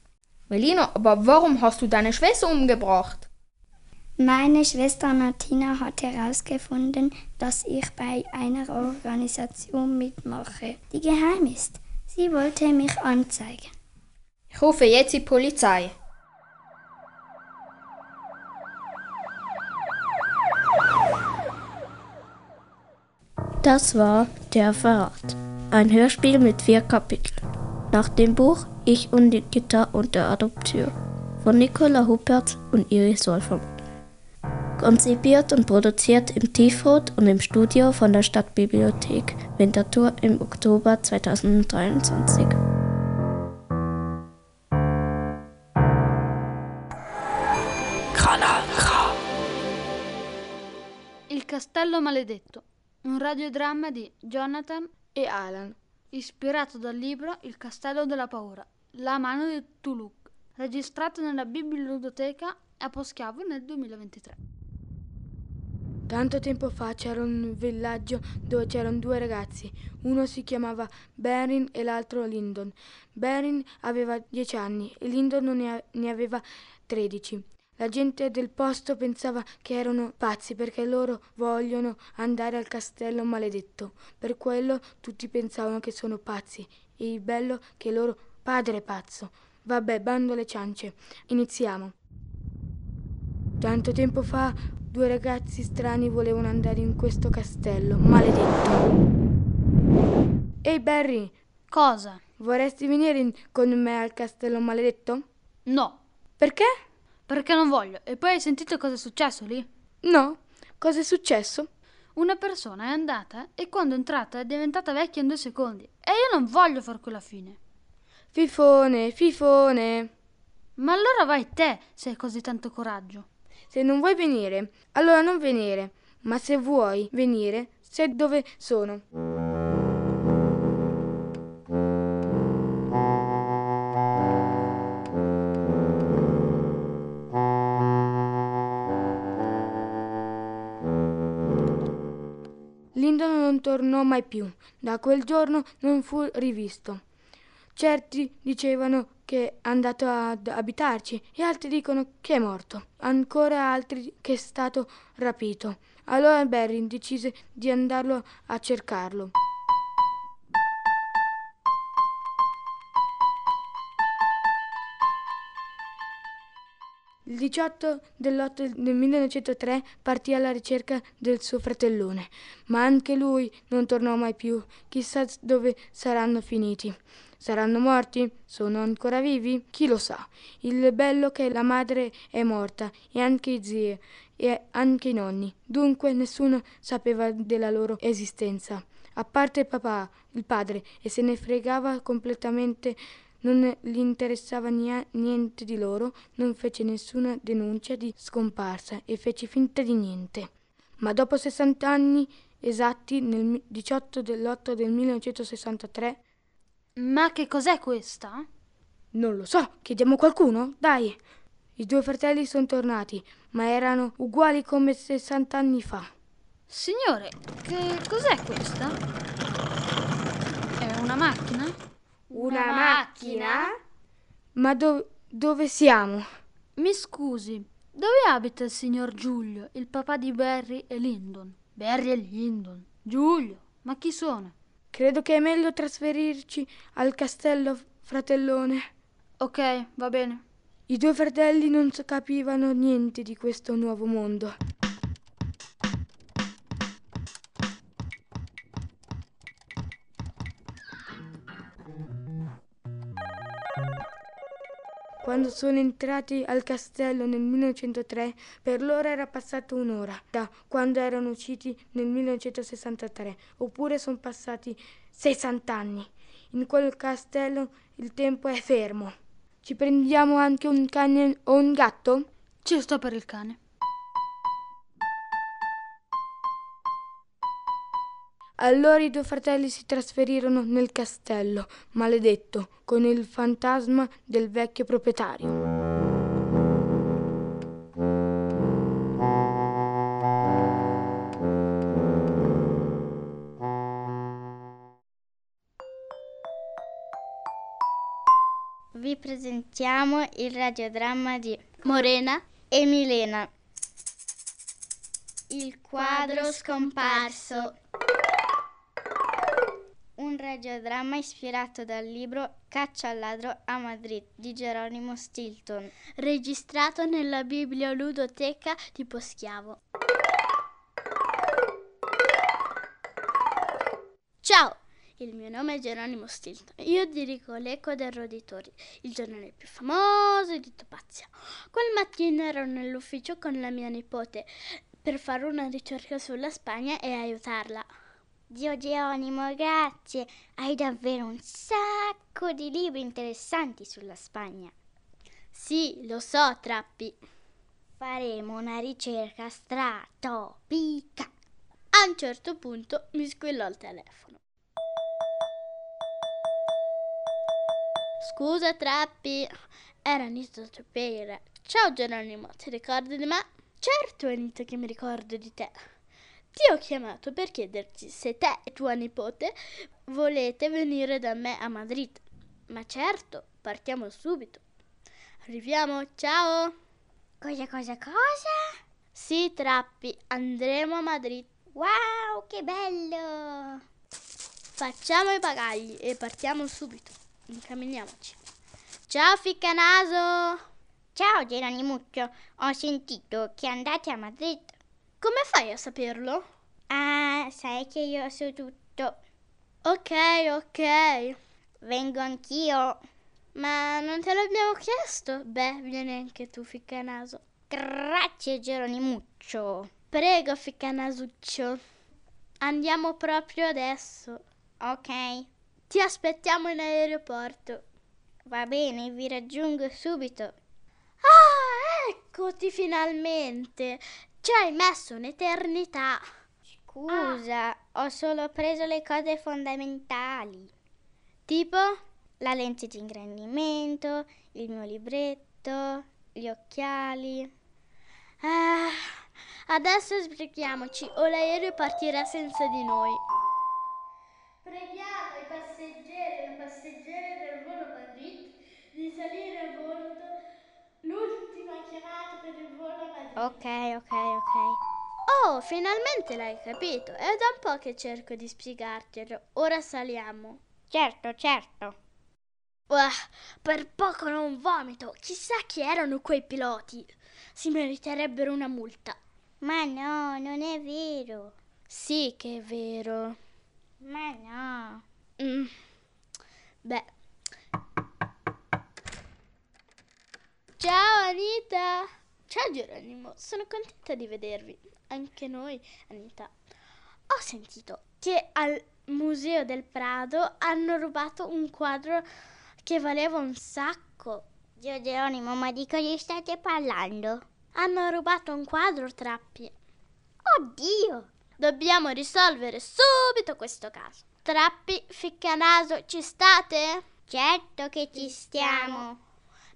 Melina, aber warum hast du deine Schwester umgebracht? Meine Schwester Anatina hat herausgefunden, dass ich bei einer Organisation mitmache, die geheim ist. Sie wollte mich anzeigen. Ich rufe jetzt die Polizei. Das war Der Verrat. Ein Hörspiel mit vier Kapiteln. Nach dem Buch Ich und die Gitter und der Adopteur von Nicola Huppert und Iris Wolfram. Konzipiert und produziert im Tiefrot und im Studio von der Stadtbibliothek Winterthur im Oktober 2023. Kanal K. Il castello maledetto, un radiodramma di Jonathan e Alan, ispirato dal libro Il castello della paura, La mano di Tuluk, registrato nella biblioteca a Poschiavo nel 2023. Tanto tempo fa c'era un villaggio dove c'erano due ragazzi, uno si chiamava Berin e l'altro Lyndon. Berin aveva 10 anni e Lyndon ne, ne aveva 13. La gente del posto pensava che erano pazzi perché loro vogliono andare al castello maledetto. Per quello tutti pensavano che sono pazzi. E il bello che loro padre è pazzo. Vabbè, bando le ciance. Iniziamo. Tanto tempo fa due ragazzi strani volevano andare in questo castello maledetto. Ehi Barry, Cosa? vorresti venire con me al castello maledetto? No. Perché? Perché non voglio. E poi hai sentito cosa è successo lì? No. Cosa è successo? Una persona è andata e quando è entrata è diventata vecchia in due secondi. E io non voglio far quella fine. Fifone, fifone. Ma allora vai te, se hai così tanto coraggio. Se non vuoi venire, allora non venire. Ma se vuoi venire, sai dove sono. Non tornò mai più. Da quel giorno non fu rivisto. Certi dicevano che è andato ad abitarci e altri dicono che è morto. Ancora altri che è stato rapito. Allora Barry decise di andarlo a cercarlo. Il 18 dell'8 del 1903 partì alla ricerca del suo fratellone, ma anche lui non tornò mai più. Chissà dove saranno finiti. Saranno morti? Sono ancora vivi? Chi lo sa. Il bello che la madre è morta e anche i zii e anche i nonni. Dunque nessuno sapeva della loro esistenza, a parte papà, il padre, e se ne fregava completamente non gli interessava niente di loro, non fece nessuna denuncia di scomparsa e fece finta di niente. Ma dopo 60 anni esatti, nel 18 dell'8 del 1963... Ma che cos'è questa? Non lo so, chiediamo a qualcuno? Dai! I due fratelli sono tornati, ma erano uguali come 60 anni fa. Signore, che cos'è questa? È una macchina? Una macchina? Ma do- dove siamo? Mi scusi, dove abita il signor Giulio, il papà di Barry e Lyndon? Barry e Lyndon? Giulio, ma chi sono? Credo che è meglio trasferirci al castello, fratellone. Ok, va bene. I due fratelli non capivano niente di questo nuovo mondo. Quando sono entrati al castello nel 1903, per loro era passata un'ora da quando erano usciti nel 1963, oppure sono passati 60 anni. In quel castello il tempo è fermo. Ci prendiamo anche un cane o un gatto? Ci sto per il cane. Allora i due fratelli si trasferirono nel castello, maledetto, con il fantasma del vecchio proprietario. Vi presentiamo il radiodramma di Morena e Milena. Il quadro scomparso. Radiodramma ispirato dal libro Caccia al ladro a Madrid di Geronimo Stilton, registrato nella biblioludoteca di Poschiavo. Ciao! Il mio nome è Geronimo Stilton. Io dirigo l'Eco del Roditori, il giornale più famoso di Topazia. Quel mattino ero nell'ufficio con la mia nipote per fare una ricerca sulla Spagna e aiutarla. Zio Geronimo, grazie. Hai davvero un sacco di libri interessanti sulla Spagna. Sì, lo so, Trappi. Faremo una ricerca stratopica. A un certo punto mi squillò il telefono. Scusa, Trappi. Era Anita Trappiere. Ciao, Geronimo, ti ricordi di me? Certo, Anita, che mi ricordo di te. Ti ho chiamato per chiederti se te e tua nipote volete venire da me a Madrid. Ma certo, partiamo subito. Arriviamo, ciao! Cosa, cosa, cosa? Sì, Trappi, andremo a Madrid. Wow, che bello! Facciamo i bagagli e partiamo subito. Incamminiamoci. Ciao, Ficcanaso! Ciao, Geronimuccio. Ho sentito che andate a Madrid. Come fai a saperlo? Ah, sai che io so tutto. Ok, ok. Vengo anch'io. Ma non te l'abbiamo chiesto? Beh, vieni anche tu, Ficcanaso. Grazie, Geronimuccio. Prego, Ficcanasuccio. Andiamo proprio adesso. Ok. Ti aspettiamo in aeroporto. Va bene, vi raggiungo subito. Ah, eccoti finalmente. Ci hai messo un'eternità. Scusa, ah. ho solo preso le cose fondamentali. Tipo la lente di ingrandimento, il mio libretto, gli occhiali. Ah, adesso sbrighiamoci o l'aereo partirà senza di noi. Preghiamo i passeggeri e le passeggere del volo Madrid di salire a bordo. L'ultima chiamata per il volo a Madrid. Ok, ok, ok. Oh, finalmente l'hai capito. È da un po' che cerco di spiegartelo. Ora saliamo. Certo, certo. Uah, per poco non vomito. Chissà chi erano quei piloti. Si meriterebbero una multa. Ma no, non è vero. Sì che è vero. Ma no. Mm. Beh. Ciao Anita. Ciao Geronimo, sono contenta di vedervi. Anche noi, Anita. Ho sentito che al Museo del Prado hanno rubato un quadro che valeva un sacco. Dio Geronimo, ma di cosa state parlando? Hanno rubato un quadro, Trappi. Oddio! Dobbiamo risolvere subito questo caso. Trappi, Ficcanaso, ci state? Certo che ci stiamo.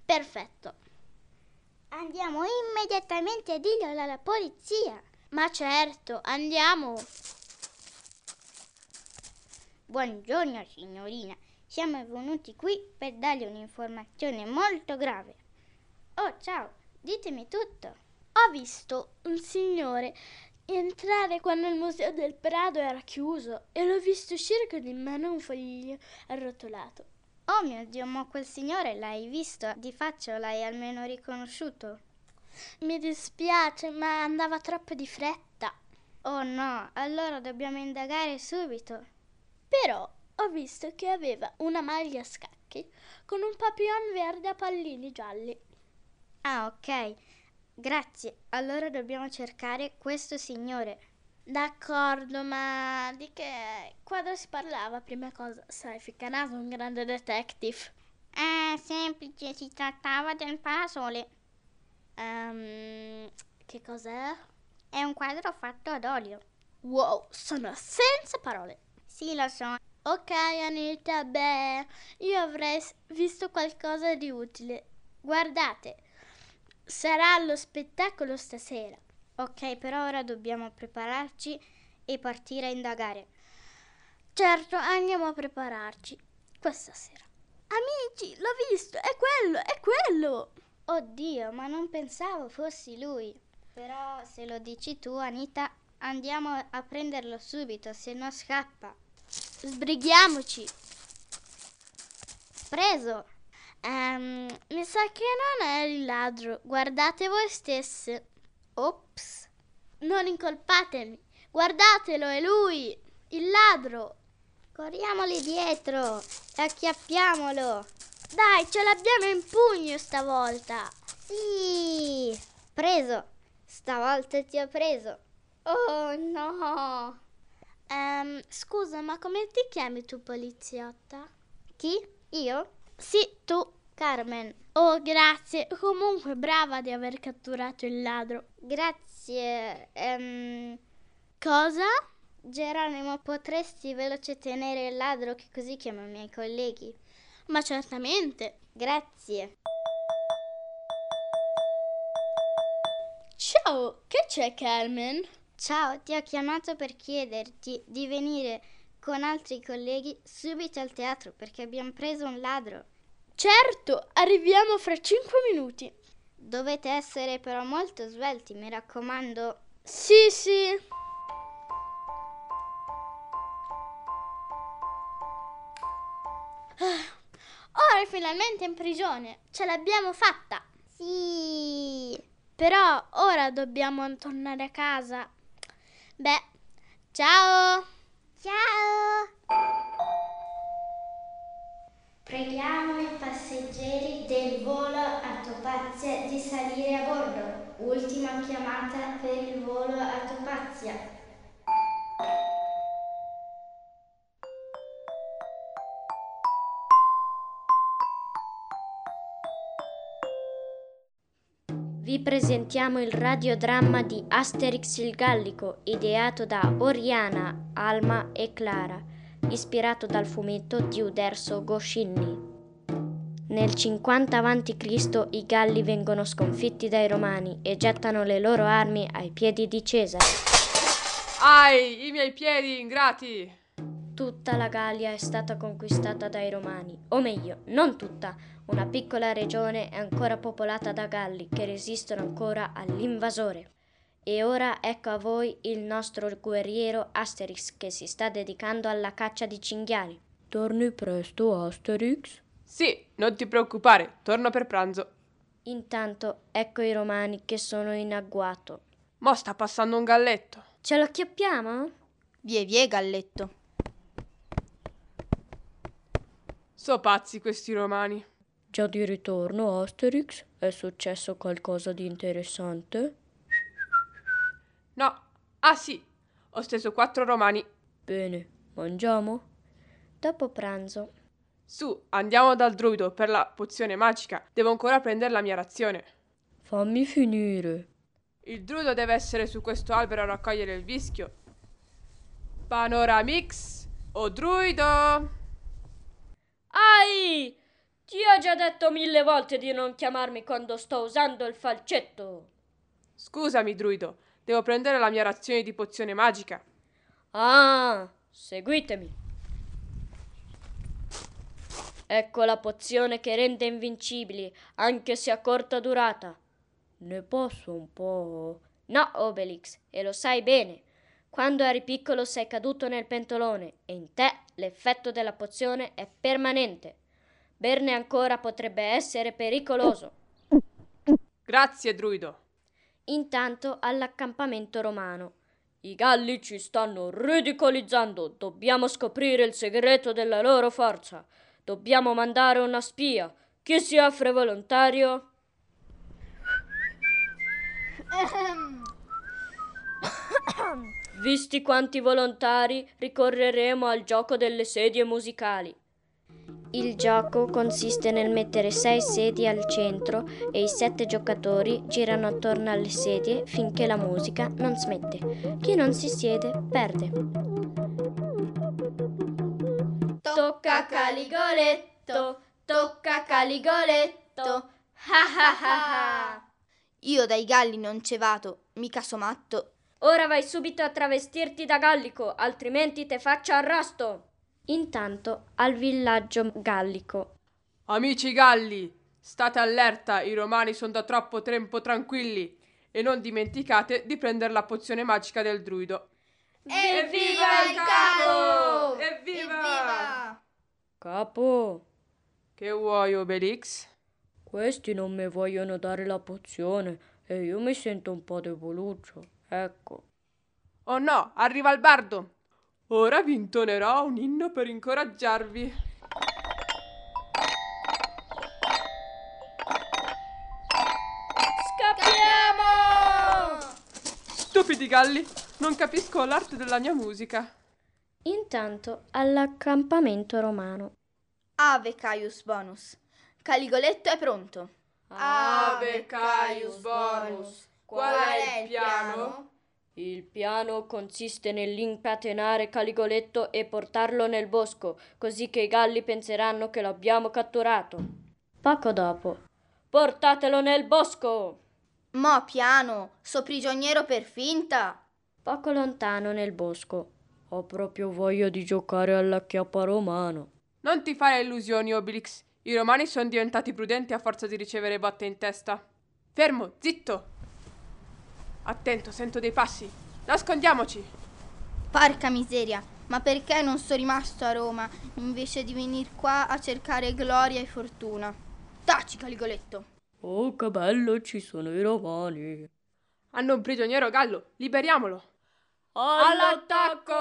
Perfetto. Andiamo immediatamente a dirlo alla polizia. Ma certo, andiamo. Buongiorno signorina, siamo venuti qui per darle un'informazione molto grave. Oh, ciao, ditemi tutto. Ho visto un signore entrare quando il museo del Prado era chiuso e l'ho visto uscire con in mano un foglio arrotolato. Oh mio Dio, ma quel signore l'hai visto di faccia l'hai almeno riconosciuto? Mi dispiace, ma andava troppo di fretta. Oh no, allora dobbiamo indagare subito. Però ho visto che aveva una maglia a scacchi con un papillon verde a pallini gialli. Ah, ok. Grazie. Allora dobbiamo cercare questo signore. D'accordo, ma di che quadro si parlava prima cosa? Sai, Ficcanaso è un grande detective. Ah, semplice, si trattava del parasole. Um, che cos'è? È un quadro fatto ad olio. Wow, sono senza parole. Sì, lo so. Ok, Anita, beh, io avrei visto qualcosa di utile. Guardate, sarà allo spettacolo stasera. Ok, però ora dobbiamo prepararci e partire a indagare. Certo, andiamo a prepararci. Questa sera. Amici, l'ho visto, è quello, è quello. Oddio, ma non pensavo fossi lui. Però se lo dici tu, Anita, andiamo a prenderlo subito, se no scappa. Sbrighiamoci. Preso. Um, mi sa che non è il ladro. Guardate voi stesse. Ops. Non incolpatemi. Guardatelo, è lui, il ladro. Corriamoli dietro e acchiappiamolo. Dai, ce l'abbiamo in pugno stavolta. Sì. Preso. Stavolta ti ho preso. Oh no. Um, scusa, ma come ti chiami tu poliziotta? Chi? Io? Sì, tu. Carmen. Oh, grazie. Comunque brava di aver catturato il ladro. Grazie. Um, Cosa? Geronimo, potresti veloce tenere il ladro che così chiamo i miei colleghi? Ma certamente. Grazie. Ciao, che c'è Carmen? Ciao, ti ho chiamato per chiederti di venire con altri colleghi subito al teatro perché abbiamo preso un ladro. Certo, arriviamo fra cinque minuti. Dovete essere però molto svelti, mi raccomando. Sì, sì. Ora è finalmente in prigione. Ce l'abbiamo fatta. Sì. Però ora dobbiamo tornare a casa. Beh, ciao. Ciao. Preghiamo i passeggeri del volo a Topazia di salire a bordo. Ultima chiamata per il volo a Topazia. Vi presentiamo il radiodramma di Asterix il Gallico, ideato da Oriana, Alma e Clara, ispirato dal fumetto di Uderzo Goscinny. Nel 50 a.C. i Galli vengono sconfitti dai Romani e gettano le loro armi ai piedi di Cesare. Ai, i miei piedi ingrati! Tutta la Gallia è stata conquistata dai Romani, o meglio, non tutta, una piccola regione è ancora popolata da Galli che resistono ancora all'invasore. E ora ecco a voi il nostro guerriero Asterix che si sta dedicando alla caccia di cinghiali. Torni presto, Asterix? Sì, non ti preoccupare, torno per pranzo. Intanto ecco i romani che sono in agguato. Mo sta passando un galletto. Ce lo acchiappiamo? Vie vie, galletto. So pazzi questi romani. Già di ritorno, Asterix? È successo qualcosa di interessante? Ah sì, ho steso quattro romani. Bene, mangiamo? Dopo pranzo. Su, andiamo dal druido per la pozione magica. Devo ancora prendere la mia razione. Fammi finire. Il druido deve essere su questo albero a raccogliere il vischio. Panoramix o druido? Ai! Ti ho già detto mille volte di non chiamarmi quando sto usando il falcetto. Scusami, druido. Devo prendere la mia razione di pozione magica. Ah, seguitemi. Ecco la pozione che rende invincibili, anche se a corta durata. Ne posso un po'? No, Obelix, e lo sai bene. Quando eri piccolo sei caduto nel pentolone e in te l'effetto della pozione è permanente. Berne ancora potrebbe essere pericoloso. Grazie, druido. Intanto all'accampamento romano. I galli ci stanno ridicolizzando. Dobbiamo scoprire il segreto della loro forza. Dobbiamo mandare una spia. Chi si offre volontario? Visti quanti volontari, ricorreremo al gioco delle sedie musicali. Il gioco consiste nel mettere sei sedie al centro e i sette giocatori girano attorno alle sedie finché la musica non smette. Chi non si siede perde. Tocca Caligoletto, tocca Caligoletto. Ha ha ha ha. Io dai galli non ce vado, mica so matto. Ora vai subito a travestirti da gallico, altrimenti te faccio arresto. Intanto al villaggio gallico. Amici galli, state allerta, i romani sono da troppo tempo tranquilli e non dimenticate di prendere la pozione magica del druido. Evviva il capo! Evviva! Capo! Che vuoi, Obelix? Questi non mi vogliono dare la pozione e io mi sento un po' deboluccio, ecco. Oh no, arriva il bardo! Ora vi intonerò un inno per incoraggiarvi. Scappiamo! Stupidi galli, non capisco l'arte della mia musica. Intanto all'accampamento romano. Ave Caius Bonus. Caligoletto è pronto. Ave Caius Bonus. Qual è il piano? Il piano consiste nell'incatenare Caligoletto e portarlo nel bosco, così che i galli penseranno che l'abbiamo catturato. Poco dopo. Portatelo nel bosco! Mo piano, so prigioniero per finta. Poco lontano nel bosco. Ho proprio voglia di giocare alla chiappa romano. Non ti fare illusioni, Obelix. I romani sono diventati prudenti a forza di ricevere botte in testa. Fermo, zitto! Attento, sento dei passi. Nascondiamoci. Porca miseria, ma perché non sono rimasto a Roma invece di venire qua a cercare gloria e fortuna? Taci, Caligoletto. Oh, che bello, ci sono i romani. Hanno un prigioniero gallo, liberiamolo. All'attacco!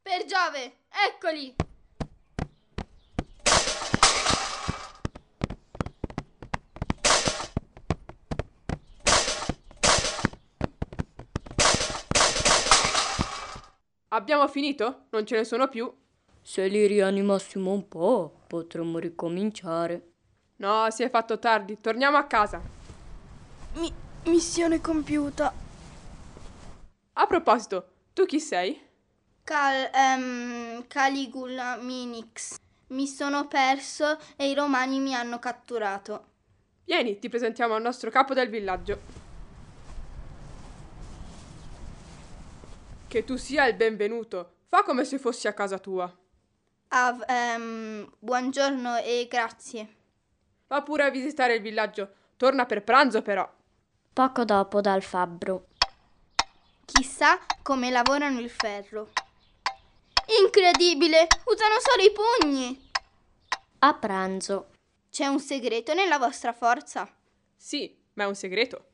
Per Giove, eccoli! Abbiamo finito? Non ce ne sono più? Se li rianimassimo un po', potremmo ricominciare. No, si è fatto tardi. Torniamo a casa. Mi- missione compiuta. A proposito, tu chi sei? Cal, ehm, Caligula Minix. Mi sono perso e i romani mi hanno catturato. Vieni, ti presentiamo al nostro capo del villaggio. Che tu sia il benvenuto. Fa come se fossi a casa tua. Ah, ehm, buongiorno e grazie. Va pure a visitare il villaggio. Torna per pranzo, però. Poco dopo dal fabbro. Chissà come lavorano il ferro. Incredibile! Usano solo i pugni! A pranzo. C'è un segreto nella vostra forza? Sì, ma è un segreto.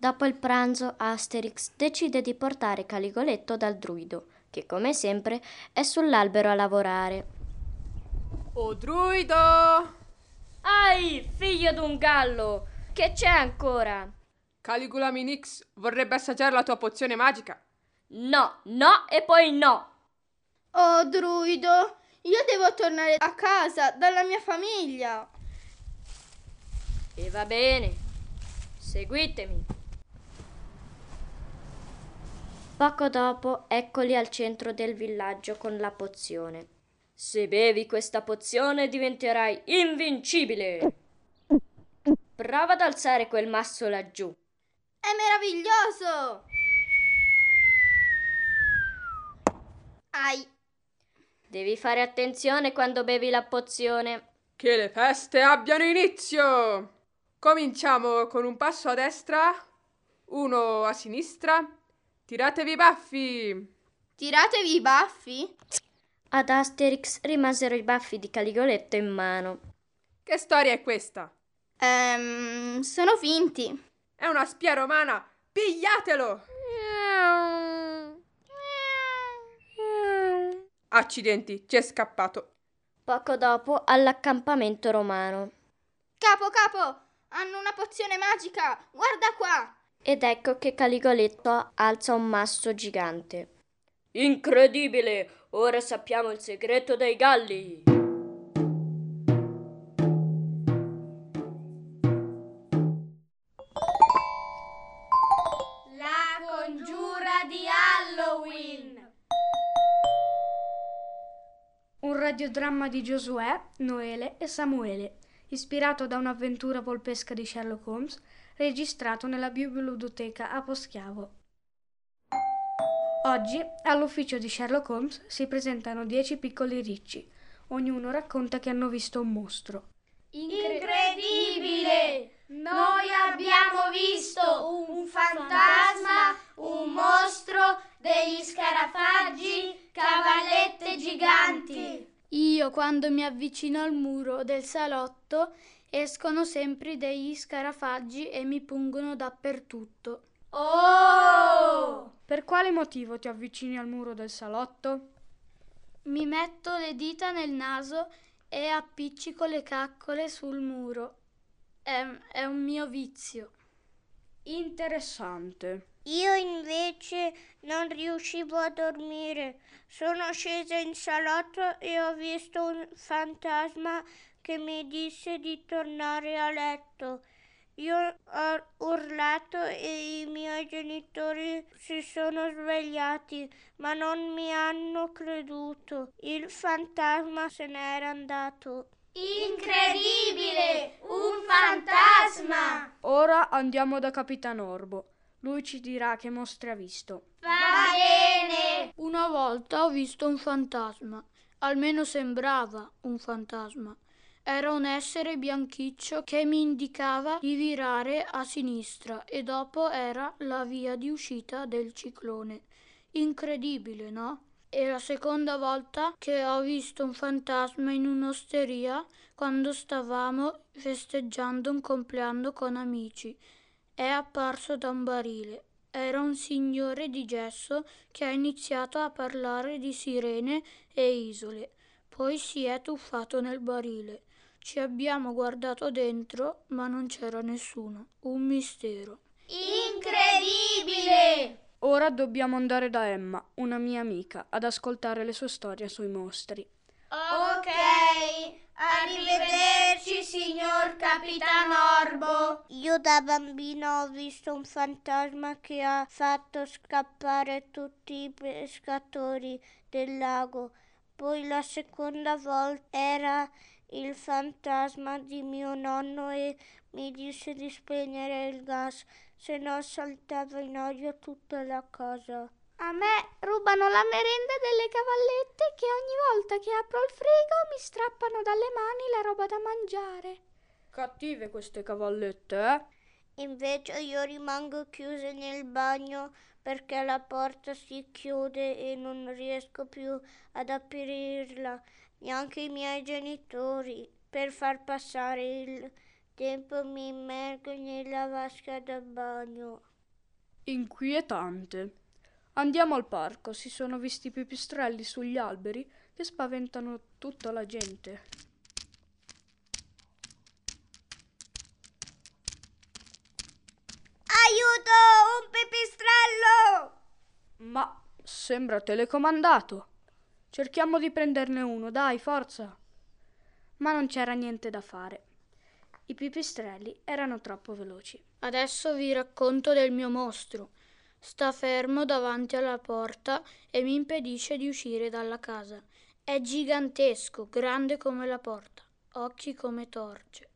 Dopo il pranzo, Asterix decide di portare Caligoletto dal druido, che come sempre è sull'albero a lavorare. Oh druido! Ai, figlio d'un gallo! Che c'è ancora? Caligula Minix vorrebbe assaggiare la tua pozione magica. No, no e poi no! Oh druido, io devo tornare a casa dalla mia famiglia. E va bene, seguitemi. Poco dopo, eccoli al centro del villaggio con la pozione. Se bevi questa pozione diventerai invincibile. Prova ad alzare quel masso laggiù. È meraviglioso! Ai. Devi fare attenzione quando bevi la pozione. Che le feste abbiano inizio! Cominciamo con un passo a destra, uno a sinistra. Tiratevi i baffi! Tiratevi i baffi? Ad Asterix rimasero i baffi di Caligoletto in mano. Che storia è questa? Ehm, sono finti. È una spia romana! Pigliatelo! Accidenti, ci è scappato. Poco dopo all'accampamento romano. Capo, capo! Hanno una pozione magica! Guarda qua! Ed ecco che Caligoletto alza un masso gigante. Incredibile! Ora sappiamo il segreto dei galli! La congiura di Halloween! Un radiodramma di Giosuè, Noele e Samuele, ispirato da un'avventura polpesca di Sherlock Holmes, registrato nella biblioteca a Poschiavo. Oggi, all'ufficio di Sherlock Holmes, si presentano dieci piccoli ricci. Ognuno racconta che hanno visto un mostro. Incredibile! Noi abbiamo visto un fantasma, un mostro, degli scarafaggi, cavallette giganti. Io, quando mi avvicino al muro del salotto, escono sempre degli scarafaggi e mi pungono dappertutto. Oh! Per quale motivo ti avvicini al muro del salotto? Mi metto le dita nel naso e appiccico le caccole sul muro. È, è un mio vizio. Interessante. Io invece non riuscivo a dormire. Sono scesa in salotto e ho visto un fantasma che mi disse di tornare a letto. Io ho urlato e i miei genitori si sono svegliati, ma non mi hanno creduto. Il fantasma se n'era andato. Incredibile! Un fantasma! Ora andiamo da Capitan Orbo. Lui ci dirà che mostri ha visto. Va bene! Una volta ho visto un fantasma. Almeno sembrava un fantasma. Era un essere bianchiccio che mi indicava di virare a sinistra e dopo era la via di uscita del ciclone. Incredibile, no? È la seconda volta che ho visto un fantasma in un'osteria quando stavamo festeggiando un compleanno con amici. È apparso da un barile. Era un signore di gesso che ha iniziato a parlare di sirene e isole. Poi si è tuffato nel barile. Ci abbiamo guardato dentro, ma non c'era nessuno. Un mistero. Incredibile! Ora dobbiamo andare da Emma, una mia amica, ad ascoltare le sue storie sui mostri. Ok, arrivederci signor Capitan Orbo. Io da bambina ho visto un fantasma che ha fatto scappare tutti i pescatori del lago. Poi la seconda volta era il fantasma di mio nonno e mi disse di spegnere il gas, se no saltava in aria tutta la casa. A me rubano la merenda delle cavallette che ogni volta che apro il frigo mi strappano dalle mani la roba da mangiare. Cattive queste cavallette, eh? Invece io rimango chiusa nel bagno perché la porta si chiude e non riesco più ad aprirla, neanche i miei genitori. Per far passare il tempo mi immergo nella vasca da bagno. Inquietante. Andiamo al parco, si sono visti i pipistrelli sugli alberi che spaventano tutta la gente. Aiuto, un pipistrello! Ma sembra telecomandato. Cerchiamo di prenderne uno, dai, forza. Ma non c'era niente da fare. I pipistrelli erano troppo veloci. Adesso vi racconto del mio mostro. Sta fermo davanti alla porta e mi impedisce di uscire dalla casa. È gigantesco, grande come la porta, occhi come torce.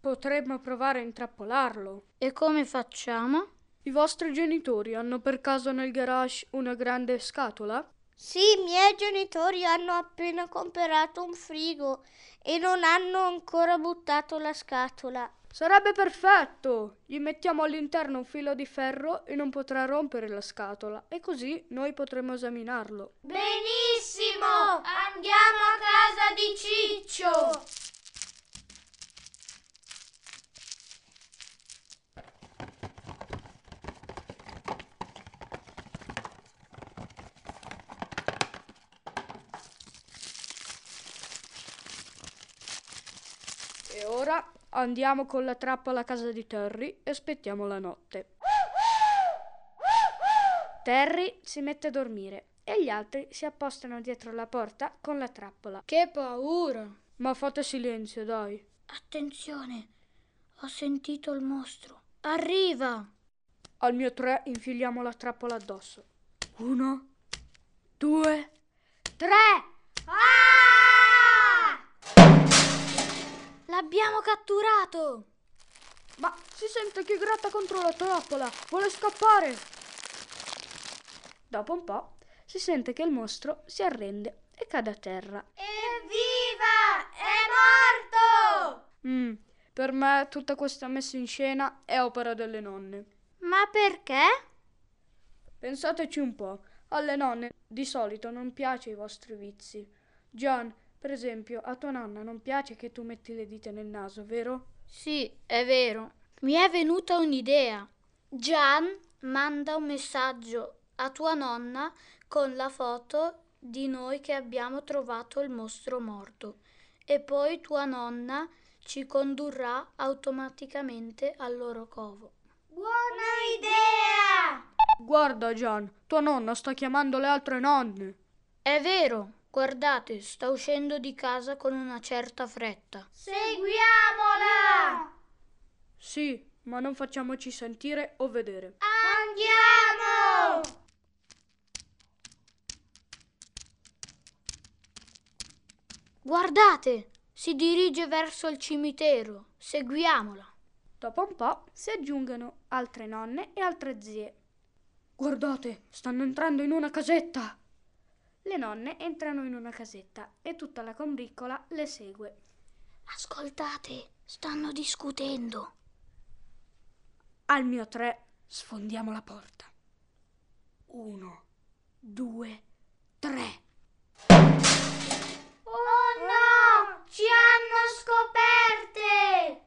Potremmo provare a intrappolarlo. E come facciamo? I vostri genitori hanno per caso nel garage una grande scatola? Sì, i miei genitori hanno appena comprato un frigo e non hanno ancora buttato la scatola. Sarebbe perfetto! Gli mettiamo all'interno un filo di ferro e non potrà rompere la scatola e così noi potremo esaminarlo. Benissimo! Andiamo a casa di Ciccio! E ora andiamo con la trappola a casa di Terry e aspettiamo la notte. Terry si mette a dormire e gli altri si appostano dietro la porta con la trappola. Che paura! Ma fate silenzio, dai. Attenzione, ho sentito il mostro. Arriva! Al mio tre infiliamo la trappola addosso. Uno, due, tre! L'abbiamo catturato! Ma si sente che gratta contro la trappola! Vuole scappare! Dopo un po' si sente che il mostro si arrende e cade a terra. Evviva! È morto! Mm, per me tutta questa messa in scena è opera delle nonne. Ma perché? Pensateci un po', alle nonne di solito non piace i vostri vizi. John, per esempio, a tua nonna non piace che tu metti le dita nel naso, vero? Sì, è vero. Mi è venuta un'idea. Gian manda un messaggio a tua nonna con la foto di noi che abbiamo trovato il mostro morto e poi tua nonna ci condurrà automaticamente al loro covo. Buona idea! Guarda, Gian, tua nonna sta chiamando le altre nonne. È vero, guardate, sta uscendo di casa con una certa fretta. Seguiamola! Sì, ma non facciamoci sentire o vedere. Andiamo! Guardate, si dirige verso il cimitero. Seguiamola. Dopo un po' si aggiungono altre nonne e altre zie. Guardate, stanno entrando in una casetta. Le nonne entrano in una casetta e tutta la combriccola le segue. Ascoltate, stanno discutendo. Al mio tre sfondiamo la porta. Uno, due, tre. Oh no! Ci hanno scoperte!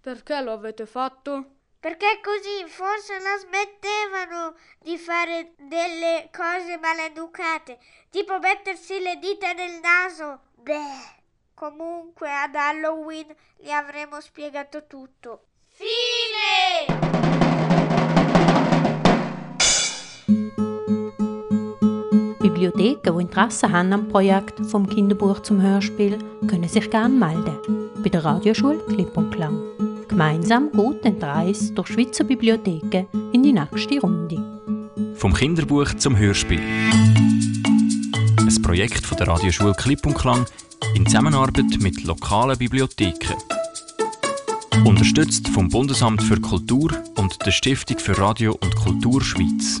Perché lo avete fatto? Perché così forse la smettevano di fare delle cose maleducate, tipo mettersi le dita nel naso. Beh, comunque ad Halloween gli avremo spiegato tutto. Fine! Bibliotheken, die Interesse haben am Projekt vom Kinderbuch zum Hörspiel, können sich gerne melden. Bei der Radioschule Klipp und Klang. Gemeinsam geht die Reise durch Schweizer Bibliotheken in die nächste Runde. Vom Kinderbuch zum Hörspiel. Ein Projekt von der Radioschule Klipp und Klang in Zusammenarbeit mit lokalen Bibliotheken. Unterstützt vom Bundesamt für Kultur und der Stiftung für Radio und Kultur Schweiz.